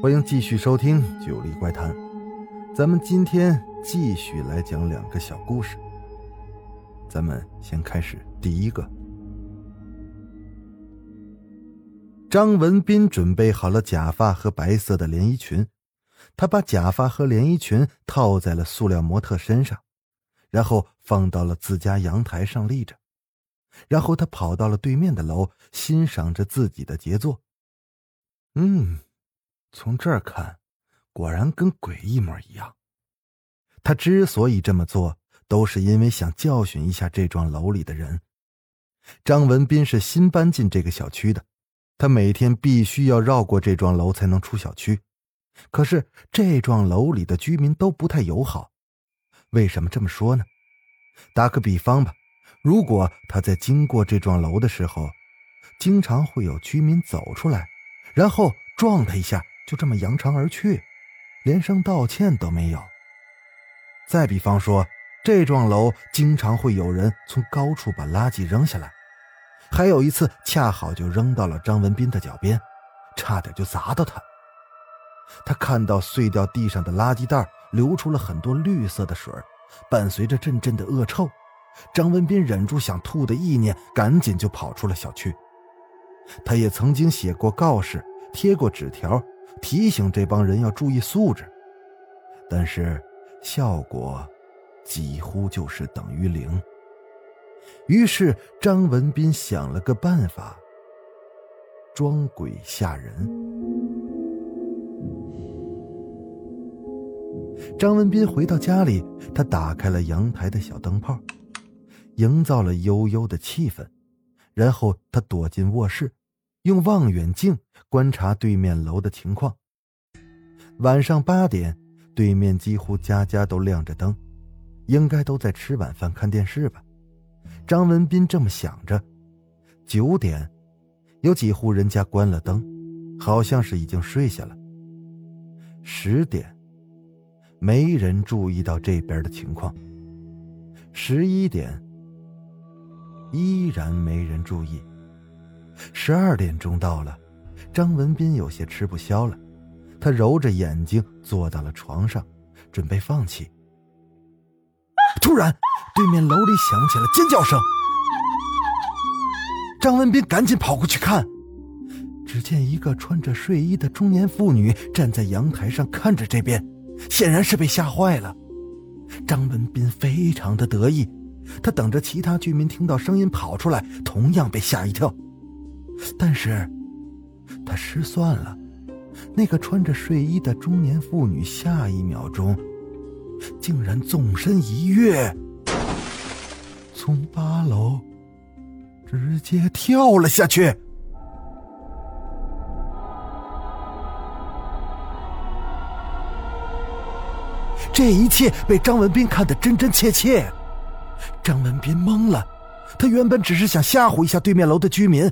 欢迎继续收听《九黎怪谈》。咱们今天继续来讲两个小故事。咱们先开始第一个。张文斌准备好了假发和白色的连衣裙，他把假发和连衣裙套在了塑料模特身上，然后放到了自家阳台上立着。然后他跑到了对面的楼，欣赏着自己的杰作。嗯，从这儿看，果然跟鬼一模一样。他之所以这么做，都是因为想教训一下这幢楼里的人。张文斌是新搬进这个小区的，他每天必须要绕过这幢楼才能出小区。可是这幢楼里的居民都不太友好。为什么这么说呢？打个比方吧。如果他在经过这幢楼的时候，经常会有居民走出来，然后撞他一下，就这么扬长而去，连声道歉都没有。再比方说，这幢楼经常会有人从高处把垃圾扔下来，还有一次恰好就扔到了张文斌的脚边，差点就砸到他。他看到碎掉地上的垃圾袋流出了很多绿色的水，伴随着阵阵的恶臭。张文斌忍住想吐的意念，赶紧就跑出了小区。他也曾经写过告示，贴过纸条，提醒这帮人要注意素质，但是效果几乎就是等于零。于是张文斌想了个办法，装鬼吓人。张文斌回到家里，他打开了阳台的小灯泡。营造了悠悠的气氛，然后他躲进卧室，用望远镜观察对面楼的情况。晚上八点，对面几乎家家都亮着灯，应该都在吃晚饭、看电视吧？张文斌这么想着。九点，有几户人家关了灯，好像是已经睡下了。十点，没人注意到这边的情况。十一点。依然没人注意。十二点钟到了，张文斌有些吃不消了，他揉着眼睛坐到了床上，准备放弃。突然，对面楼里响起了尖叫声。张文斌赶紧跑过去看，只见一个穿着睡衣的中年妇女站在阳台上看着这边，显然是被吓坏了。张文斌非常的得意。他等着其他居民听到声音跑出来，同样被吓一跳。但是，他失算了。那个穿着睡衣的中年妇女，下一秒钟，竟然纵身一跃，从八楼直接跳了下去。这一切被张文斌看得真真切切。张文斌懵了，他原本只是想吓唬一下对面楼的居民，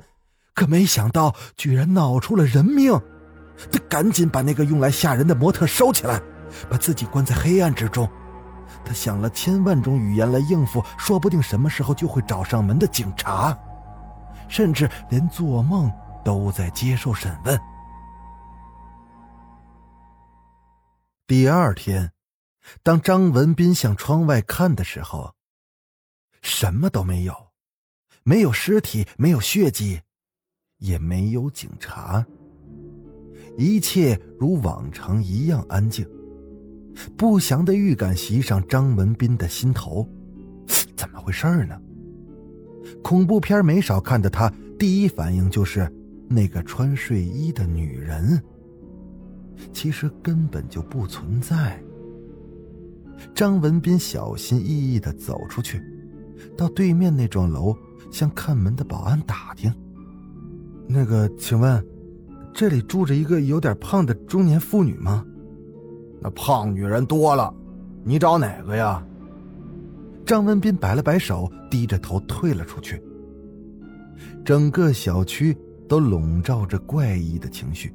可没想到居然闹出了人命。他赶紧把那个用来吓人的模特收起来，把自己关在黑暗之中。他想了千万种语言来应付，说不定什么时候就会找上门的警察，甚至连做梦都在接受审问。第二天，当张文斌向窗外看的时候。什么都没有，没有尸体，没有血迹，也没有警察。一切如往常一样安静。不祥的预感袭上张文斌的心头，怎么回事呢？恐怖片没少看的他，第一反应就是那个穿睡衣的女人，其实根本就不存在。张文斌小心翼翼的走出去。到对面那幢楼，向看门的保安打听：“那个，请问，这里住着一个有点胖的中年妇女吗？那胖女人多了，你找哪个呀？张文斌摆了摆手，低着头退了出去。整个小区都笼罩着怪异的情绪。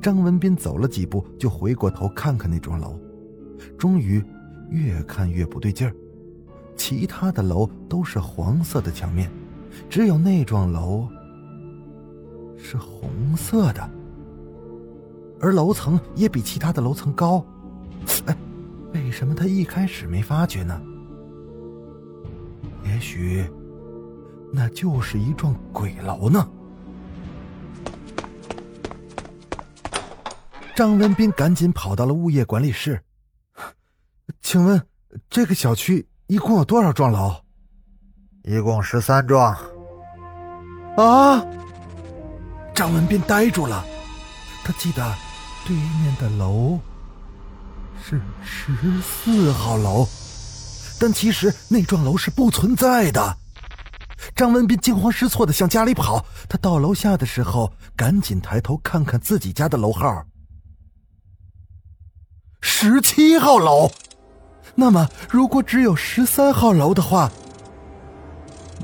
张文斌走了几步，就回过头看看那幢楼，终于越看越不对劲儿。其他的楼都是黄色的墙面，只有那幢楼是红色的，而楼层也比其他的楼层高。哎，为什么他一开始没发觉呢？也许那就是一幢鬼楼呢。张文斌赶紧跑到了物业管理室，请问这个小区一共有多少幢楼？一共十三幢。啊！张文斌呆住了，他记得对面的楼是十四号楼，但其实那幢楼是不存在的。张文斌惊慌失措的向家里跑，他到楼下的时候，赶紧抬头看看自己家的楼号。十七号楼，那么如果只有十三号楼的话，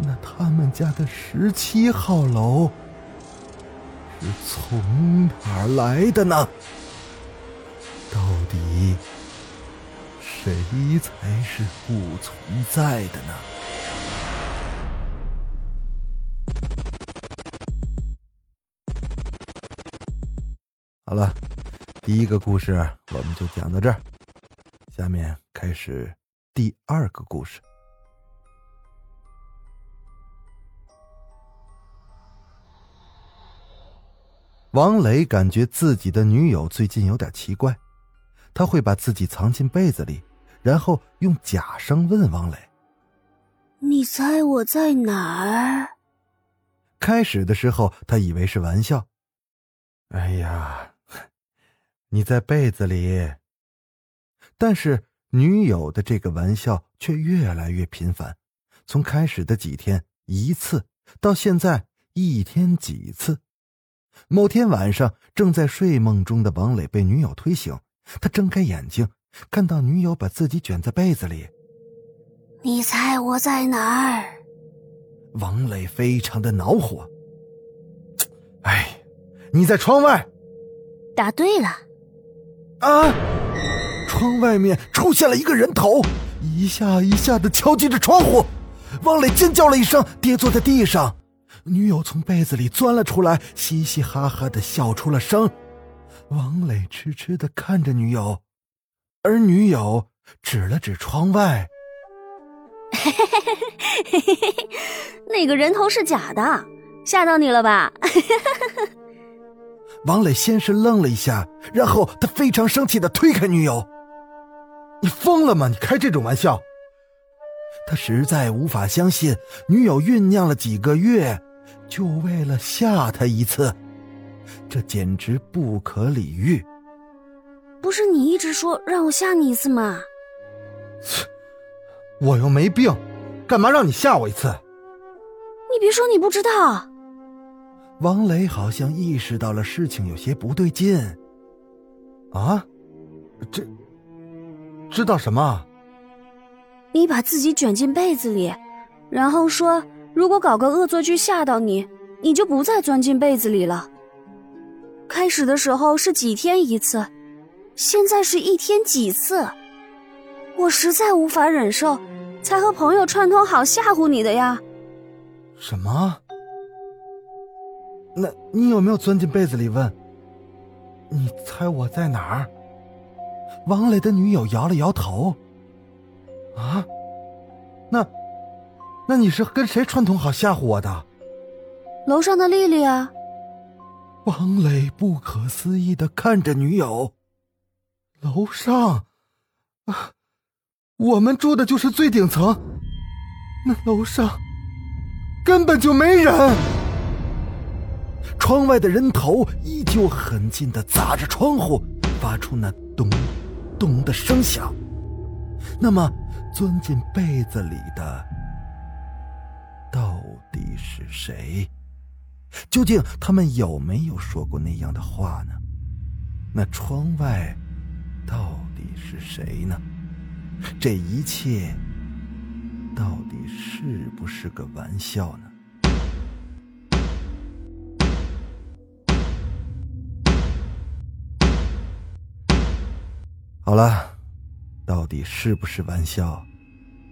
那他们家的十七号楼从哪来的呢？到底谁才是不存在的呢？好了。第一个故事我们就讲到这儿，下面开始第二个故事。王磊感觉自己的女友最近有点奇怪，他会把自己藏进被子里，然后用假声问王磊：“你猜我在哪儿？”开始的时候，他以为是玩笑。哎呀。你在被子里，但是女友的这个玩笑却越来越频繁，从开始的几天一次，到现在一天几次。某天晚上，正在睡梦中的王磊被女友推醒，他睁开眼睛，看到女友把自己卷在被子里。你猜我在哪儿？王磊非常的恼火。哎，你在窗外。答对了。啊！窗外面出现了一个人头，一下一下的敲击着窗户。王磊尖叫了一声，跌坐在地上。女友从被子里钻了出来，嘻嘻哈哈的笑出了声。王磊痴痴的看着女友，而女友指了指窗外：“嘿嘿嘿嘿嘿嘿嘿，那个人头是假的，吓到你了吧？” 王磊先是愣了一下，然后他非常生气的推开女友：“你疯了吗？你开这种玩笑！”他实在无法相信，女友酝酿了几个月，就为了吓他一次，这简直不可理喻。不是你一直说让我吓你一次吗？切，我又没病，干嘛让你吓我一次？你别说你不知道。王磊好像意识到了事情有些不对劲。啊，这知道什么？你把自己卷进被子里，然后说如果搞个恶作剧吓到你，你就不再钻进被子里了。开始的时候是几天一次，现在是一天几次。我实在无法忍受，才和朋友串通好吓唬你的呀。什么？那你有没有钻进被子里问？你猜我在哪儿？王磊的女友摇了摇头。啊？那，那你是跟谁串通好吓唬我的？楼上的丽丽啊。王磊不可思议的看着女友。楼上，啊，我们住的就是最顶层，那楼上根本就没人。窗外的人头依旧狠劲的砸着窗户，发出那咚咚的声响。那么，钻进被子里的到底是谁？究竟他们有没有说过那样的话呢？那窗外到底是谁呢？这一切到底是不是个玩笑呢？好了，到底是不是玩笑？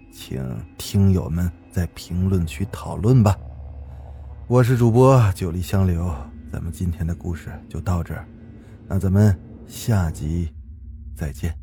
请听友们在评论区讨论吧。我是主播九黎香流，咱们今天的故事就到这儿，那咱们下集再见。